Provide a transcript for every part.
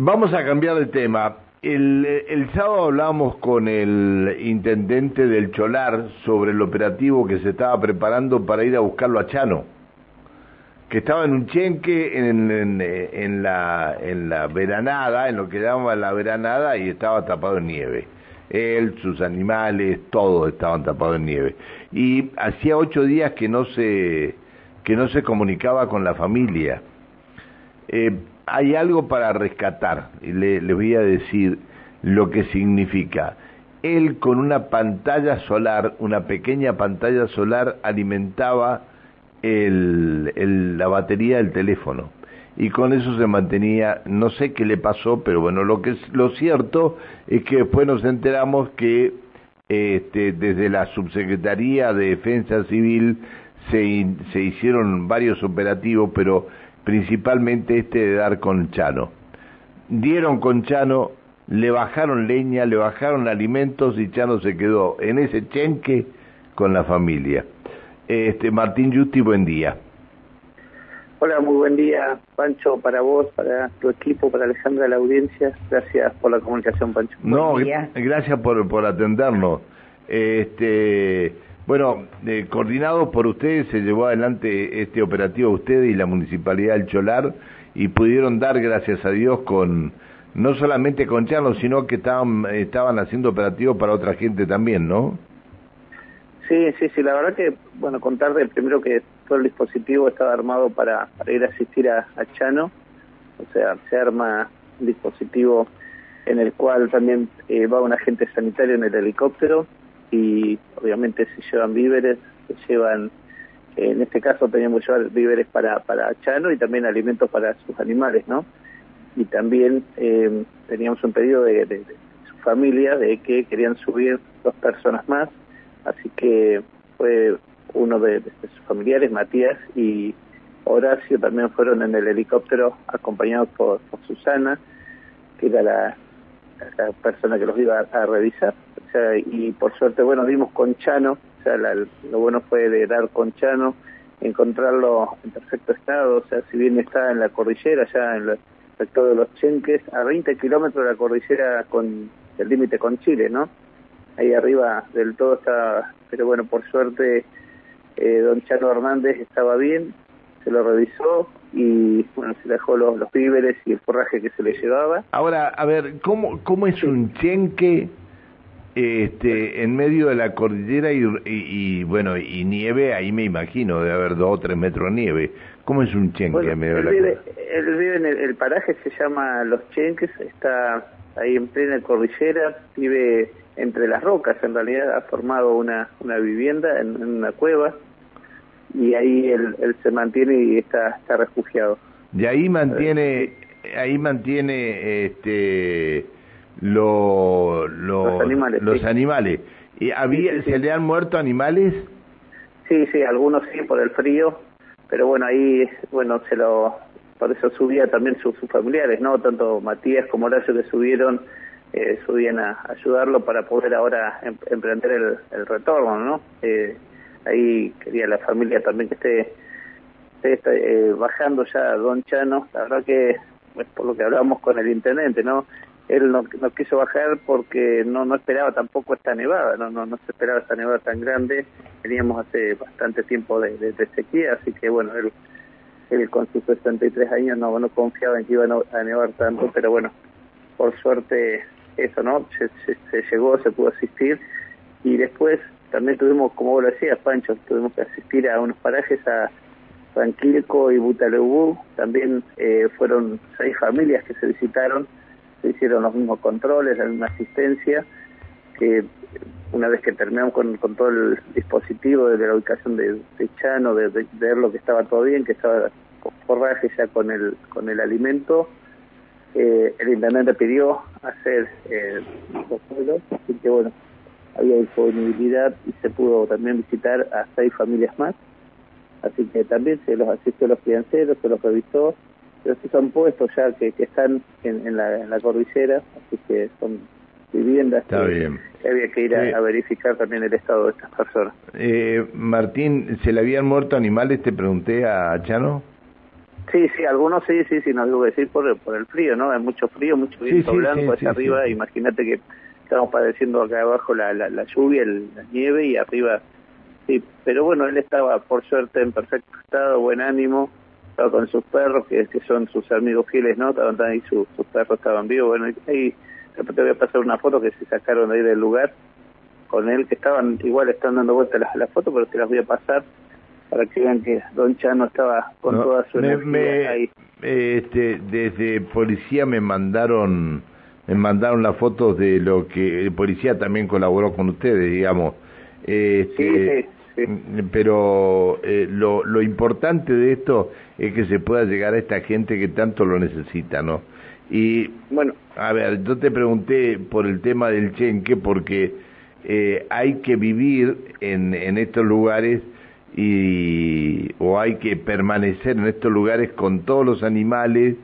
Vamos a cambiar de tema. El, sábado hablamos con el intendente del Cholar sobre el operativo que se estaba preparando para ir a buscarlo a Chano, que estaba en un chenque en, en, en la, en la veranada, en lo que llaman la veranada, y estaba tapado en nieve. Él, sus animales, todos estaban tapados en nieve. Y hacía ocho días que no se, que no se comunicaba con la familia. Eh, hay algo para rescatar, y le, le voy a decir lo que significa. Él con una pantalla solar, una pequeña pantalla solar, alimentaba la batería del teléfono y con eso se mantenía, no sé qué le pasó, pero bueno, lo que es lo cierto es que después nos enteramos que este, desde la Subsecretaría de Defensa Civil se hicieron varios operativos, pero principalmente este de dar con Chano. Dieron con Chano, le bajaron leña, le bajaron alimentos y Chano se quedó en ese chenque con la familia. Este, Martín Justi, buen día. Hola, muy buen día, Pancho, para vos, para tu equipo, para Alejandra, la audiencia. Gracias por la comunicación, Pancho. No, gracias por, por atendernos. Este, bueno, eh, coordinado por ustedes, se llevó adelante este operativo ustedes y la Municipalidad del Cholar y pudieron dar, gracias a Dios, con no solamente con Chano, sino que estaban, estaban haciendo operativos para otra gente también, ¿no? Sí, sí, sí, la verdad que, bueno, contarle primero que todo el dispositivo estaba armado para, para ir a asistir a, a Chano, o sea, se arma un dispositivo en el cual también eh, va un agente sanitario en el helicóptero y obviamente se llevan víveres, se llevan, eh, en este caso teníamos que llevar víveres para, para Chano y también alimentos para sus animales, ¿no? Y también eh, teníamos un pedido de, su familia de que querían subir dos personas más, así que fue uno de, sus familiares, Matías y Horacio, también fueron en el helicóptero acompañados por, Susana, que era la, la, persona que los iba a revisar. O sea, y por suerte, bueno, dimos con Chano, o sea, la, lo bueno fue de dar con Chano, encontrarlo en perfecto estado, o sea, si bien está en la cordillera, ya en el sector de los Chenques, a 20 kilómetros de la cordillera con el límite con Chile, ¿no? Ahí arriba del todo está, pero bueno, por suerte eh, don Chano Hernández estaba bien, se lo revisó y bueno, se dejó los, los víveres y el forraje que se le llevaba. Ahora, a ver, ¿cómo, cómo es un chenque este, en medio de la cordillera y, y, y, bueno, y nieve? Ahí me imagino, debe haber dos o tres metros de nieve. ¿Cómo es un chenque bueno, en medio de la cordillera? Él vive en el, el paraje, se llama Los Chenques, está ahí en plena cordillera, vive entre las rocas, en realidad ha formado una, una vivienda en, en una cueva y ahí él, él, se mantiene y está, está refugiado. De ahí mantiene, ahí mantiene este lo, lo, los animales. Los sí. animales. ¿Y había, sí, sí, ¿Se le han muerto animales? Sí, sí, algunos sí por el frío, pero bueno, ahí, bueno, se lo, por eso subía también sus, sus familiares, ¿no? Tanto Matías como Horacio que subieron, eh, subían a ayudarlo para poder ahora em, emprender el, el retorno, ¿no? Eh, ahí quería la familia también que esté, esté eh, bajando ya Don Chano, la verdad que pues, por lo que hablábamos con el intendente, ¿no? Él no, no quiso bajar porque no no esperaba tampoco esta nevada, no no, no se esperaba esta nevada tan grande, teníamos hace bastante tiempo de, de, sequía, así que bueno, él, él con sus 63 años no, no confiaba en que iba a nevar tanto, pero bueno, por suerte eso, ¿no? Se, se, llegó, se pudo asistir. Y después también tuvimos, como vos lo decías, Pancho, tuvimos que asistir a unos parajes a San Quilco y Butaleubú, también eh, fueron seis familias que se visitaron, se hicieron los mismos controles, la misma asistencia, que una vez que terminamos con, con todo el dispositivo de la ubicación de, Chano, de, ver lo que estaba todo bien, que estaba forraje ya con el, con el alimento, eh, el intendente pidió hacer eh, los pueblos, así que bueno, había disponibilidad y se pudo también visitar a seis familias más. Así que también se los asistió a los financieros, se los revisó, pero sí son puestos ya que, que están en, en, la, en la cordillera, así que son viviendas Está que, bien. que había que ir a, a, verificar también el estado de estas personas. Eh, Martín, ¿se le habían muerto animales? Te pregunté a Chano. Sí, sí, algunos sí, sí, sí, no digo decir por, por el frío, ¿no? Hay mucho frío, mucho viento blanco hacia arriba, imagínate que estamos padeciendo acá abajo la, la, la lluvia, la nieve y arriba, sí, pero bueno, él estaba por suerte en perfecto estado, buen ánimo, estaba con sus perros, que, que son sus amigos fieles, ¿no? Estaban ahí, sus, sus perros estaban vivos, bueno, ahí después te voy a pasar una foto que se sacaron ahí del lugar con él, que estaban, igual están dando vueltas las, las fotos, pero te las voy a pasar para que vean que Don Chano estaba con toda su energía ahí. Este, desde policía me mandaron me mandaron las fotos de lo que el policía también colaboró con ustedes, digamos. Este, sí, sí, Pero eh, lo, lo importante de esto es que se pueda llegar a esta gente que tanto lo necesita, ¿no? Y, bueno, a ver, yo te pregunté por el tema del chenque porque eh, hay que vivir en, en estos lugares y o hay que permanecer en estos lugares con todos los animales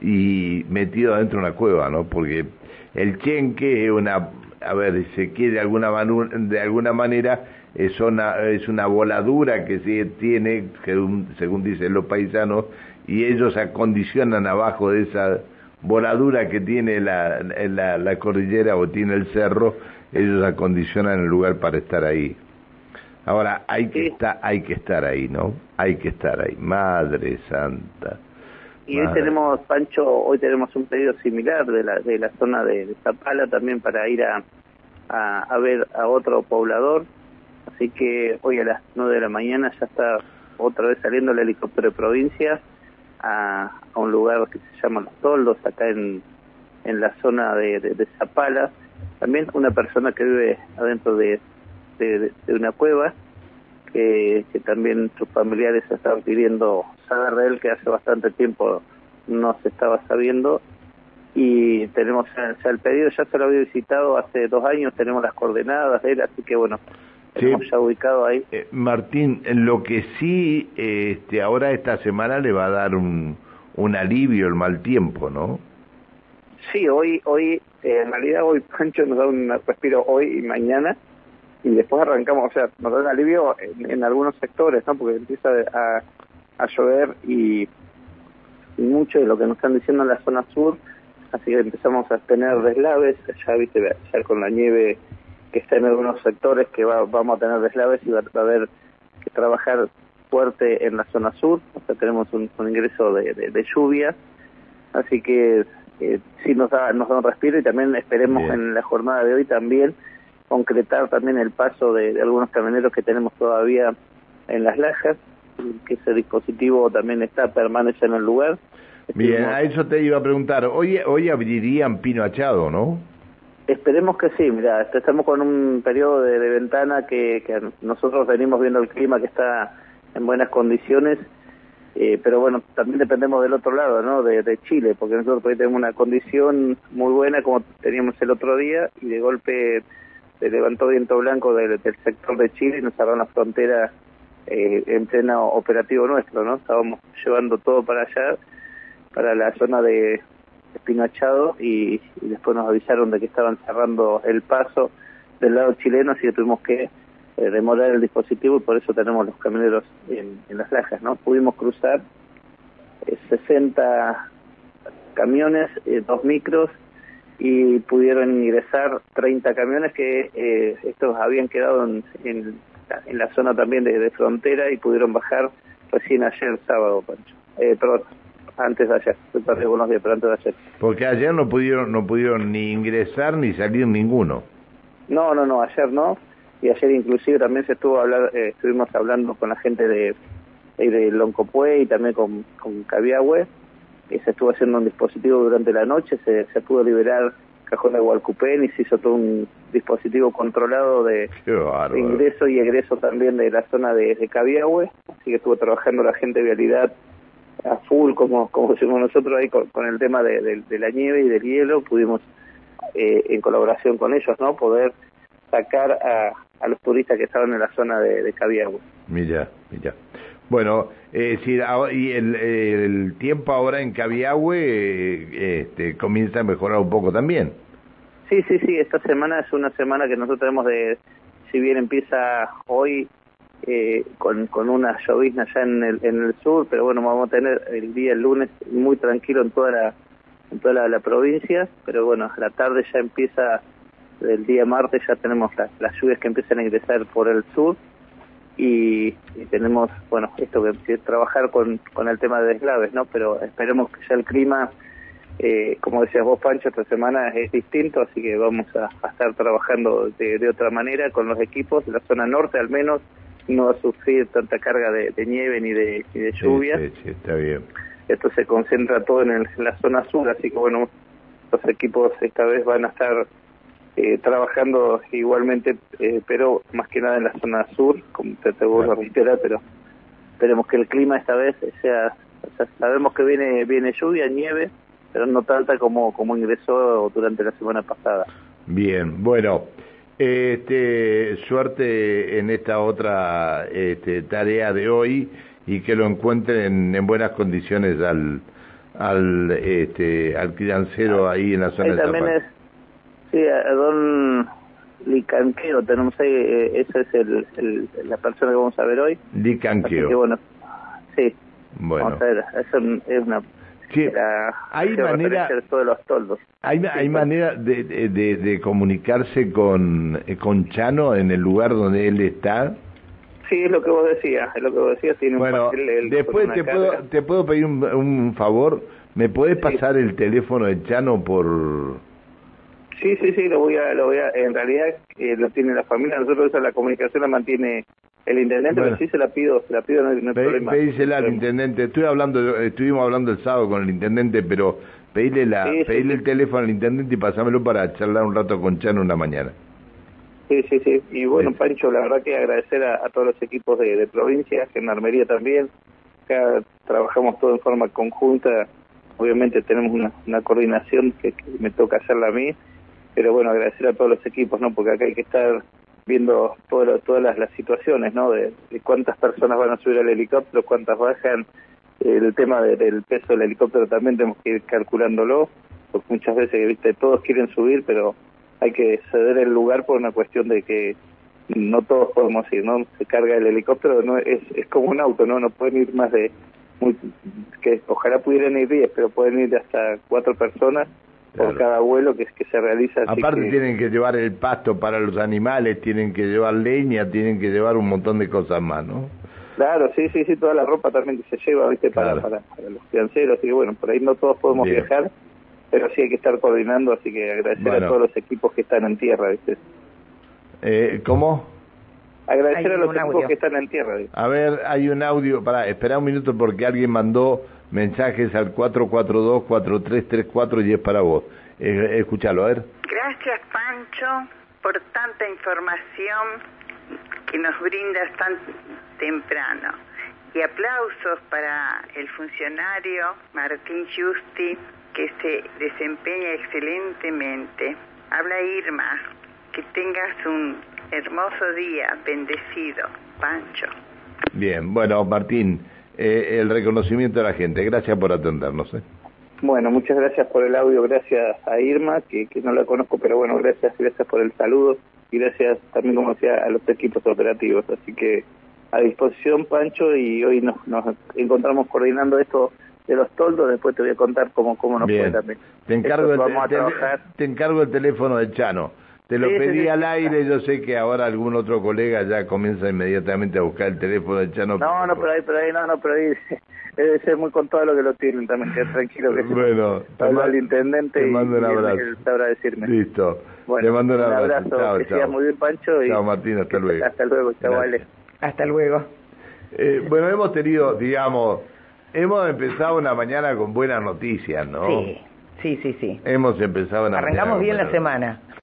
y metido adentro de una cueva, ¿no? Porque el chenque es una, a ver, se quiere de alguna, de alguna manera, es una, es una voladura que se tiene, según, según dicen los paisanos, y ellos acondicionan abajo de esa voladura que tiene la, la, la cordillera o tiene el cerro, ellos acondicionan el lugar para estar ahí. Ahora, hay que, estar, hay que estar ahí, ¿no? Hay que estar ahí. Madre Santa. Y hoy tenemos, Pancho, hoy tenemos un pedido similar de la, de la zona de, Zapala también para ir a, a, ver a otro poblador. Así que hoy a las 9 de la mañana ya está otra vez saliendo el helicóptero de provincia a, un lugar que se llama Los Toldos, acá en, en la zona de, Zapala. También una persona que vive adentro de de, una cueva que, que, también sus familiares estaban pidiendo saber de él que hace bastante tiempo no se estaba sabiendo y tenemos el pedido ya se lo había visitado hace dos años tenemos las coordenadas de él así que bueno ya ahí. Eh, Martín lo que sí este ahora esta semana le va a dar un un alivio el mal tiempo no sí hoy hoy eh, en realidad hoy Pancho nos da un respiro hoy y mañana y después arrancamos, o sea, nos da un alivio en, algunos sectores, ¿no? Porque empieza a, a llover y, mucho de lo que nos están diciendo en la zona sur, así que empezamos a tener deslaves, ya viste, ya con la nieve que está en algunos sectores que va, vamos a tener deslaves y va, a haber que trabajar fuerte en la zona sur, o sea, tenemos un, ingreso de, de, lluvia, así que eh, sí nos da, nos da un respiro y también esperemos en la jornada de hoy también concretar también el paso de, algunos camioneros que tenemos todavía en las lajas, que ese dispositivo también está, permanece en el lugar. Bien, a eso te iba a preguntar, hoy, hoy abrirían Pino Achado, ¿no? Esperemos que sí, mira, estamos con un periodo de, ventana que, nosotros venimos viendo el clima que está en buenas condiciones, eh, pero bueno, también dependemos del otro lado, ¿no? De, de Chile, porque nosotros hoy tenemos una condición muy buena como teníamos el otro día y de golpe se levantó viento blanco del, sector de Chile y nos cerraron la frontera eh, en pleno operativo nuestro, ¿no? Estábamos llevando todo para allá, para la zona de Espinachado y, después nos avisaron de que estaban cerrando el paso del lado chileno, así que tuvimos que eh, demorar el dispositivo y por eso tenemos los camioneros en, las lajas, ¿no? Pudimos cruzar 60 eh, camiones, dos micros y pudieron ingresar 30 camiones que eh, estos habían quedado en, en, la zona también de, frontera y pudieron bajar recién ayer sábado, Pancho. Eh, perdón, antes de ayer, estoy unos días, pero antes de ayer. Porque ayer no pudieron no pudieron ni ingresar ni salir ninguno. No, no, no, ayer no. Y ayer inclusive también se estuvo hablar, eh, estuvimos hablando con la gente de, de Loncopue y también con, con Cabiahue se estuvo haciendo un dispositivo durante la noche, se, se pudo liberar cajón de Hualcupén y se hizo todo un dispositivo controlado de, ingreso y egreso también de la zona de, de Cabiahue, así que estuvo trabajando la gente de vialidad a full, como, como decimos nosotros ahí con, el tema de, la nieve y del hielo, pudimos eh, en colaboración con ellos, ¿no? Poder sacar a, a los turistas que estaban en la zona de, de. Mira, mira. Bueno, eh, si, y el, el, tiempo ahora en Cabiahue eh, este, comienza a mejorar un poco también. Sí, sí, sí, esta semana es una semana que nosotros tenemos de, si bien empieza hoy eh, con, con una llovizna ya en el, en el sur, pero bueno, vamos a tener el día lunes muy tranquilo en toda la en toda la, provincia, pero bueno, a la tarde ya empieza, el día martes ya tenemos las lluvias que empiezan a ingresar por el sur y, tenemos, bueno, esto que, trabajar con, con el tema de deslaves, ¿no? Pero esperemos que ya el clima, eh, como decías vos, Pancho, esta semana es distinto, así que vamos a, estar trabajando de, de otra manera con los equipos, la zona norte al menos, no va a sufrir tanta carga de, nieve ni de, de lluvia. Sí, sí, está bien. Esto se concentra todo en, la zona sur, así que bueno, los equipos esta vez van a estar eh, trabajando igualmente, eh, pero más que nada en la zona sur, como te, te vuelvo a reiterar, pero esperemos que el clima esta vez sea, sabemos que viene viene lluvia, nieve, pero no tanta como, como ingresó durante la semana pasada. Bien, bueno, este, suerte en esta otra este, tarea de hoy y que lo encuentren en buenas condiciones al al este al criancero ahí en la zona de también es, sí a don Licanqueo tenemos ahí eh, esa es el, la persona que vamos a ver hoy. Licanqueo. Bueno sí. Bueno. Vamos a ver es una hay manera de los toldos. Hay, hay manera de, de, de, comunicarse con, eh, con Chano en el lugar donde él está. Sí, es lo que vos decías, es lo que vos decías. Tiene bueno, después te puedo, te puedo pedir un, un favor, ¿me puedes pasar el teléfono de Chano por...? Sí, sí, sí, lo voy a, lo voy a, en realidad eh, lo tiene la familia, nosotros esa la comunicación la mantiene el intendente, pero sí se la pido, se la pido, no, hay, problema. Pedísela al intendente, estoy hablando, estuvimos hablando el sábado con el intendente, pero pedile, la, el teléfono al intendente y pasámelo para charlar un rato con Chano una mañana. Sí, sí, sí, y bueno, Pancho, la verdad que agradecer a, todos los equipos de, de provincia, Armería también, acá trabajamos todo en forma conjunta, obviamente tenemos una, una coordinación que, que me toca hacerla a mí, pero bueno, agradecer a todos los equipos, ¿no? Porque acá hay que estar viendo todas las, situaciones, ¿no? De, cuántas personas van a subir al helicóptero, cuántas bajan, el tema del peso del helicóptero también tenemos que ir calculándolo, porque muchas veces, viste, todos quieren subir, pero hay que ceder el lugar por una cuestión de que no todos podemos ir, ¿no? Se carga el helicóptero, no es, es como un auto, ¿no? No pueden ir más de, muy, que ojalá pudieran ir 10, pero pueden ir hasta cuatro personas por cada vuelo que, que se realiza. Aparte tienen que llevar el pasto para los animales, tienen que llevar leña, tienen que llevar un montón de cosas más, ¿no? Claro, sí, sí, sí, toda la ropa también que se lleva, ¿viste? Para, para, los financieros, así que bueno, por ahí no todos podemos viajar, pero sí hay que estar coordinando, así que agradecer a todos los equipos que están en tierra, ¿viste? Eh, ¿Cómo? Agradecer a los equipos que están en tierra. ¿viste? A ver, hay un audio, para, espera un minuto porque alguien mandó mensajes al 442-4334 y es para vos. Eh, escúchalo, a ver. Gracias, Pancho, por tanta información que nos brindas tan temprano. Y aplausos para el funcionario Martín Justi, que se desempeña excelentemente. Habla Irma, que tengas un hermoso día, bendecido, Pancho. Bien, bueno, Martín, eh, el reconocimiento de la gente. Gracias por atendernos. ¿eh? Bueno, muchas gracias por el audio, gracias a Irma, que, que no la conozco, pero bueno, gracias, gracias por el saludo y gracias también, como decía, a los equipos operativos. Así que a disposición, Pancho, y hoy nos, nos encontramos coordinando esto de los toldos, después te voy a contar cómo, cómo nos fue también. Te encargo, te encargo el teléfono de Chano. Te lo pedí al aire, yo sé que ahora algún otro colega ya comienza inmediatamente a buscar el teléfono de Chano. No, no, pero ahí, pero ahí, no, no, pero ahí debe ser muy con todo lo que lo tienen también, que tranquilo que Bueno, te mando, al intendente te mando un abrazo. y sabrá decirme. Listo, te mando un abrazo. Un abrazo, chao, que chao. muy bien, Pancho. Y chao, Martín, hasta luego. Hasta luego, chao, vale. Hasta luego. Eh, bueno, hemos tenido, digamos, hemos empezado una mañana con buenas noticias, ¿no? Sí, sí, sí, sí. Hemos empezado una Arrancamos bien la semana.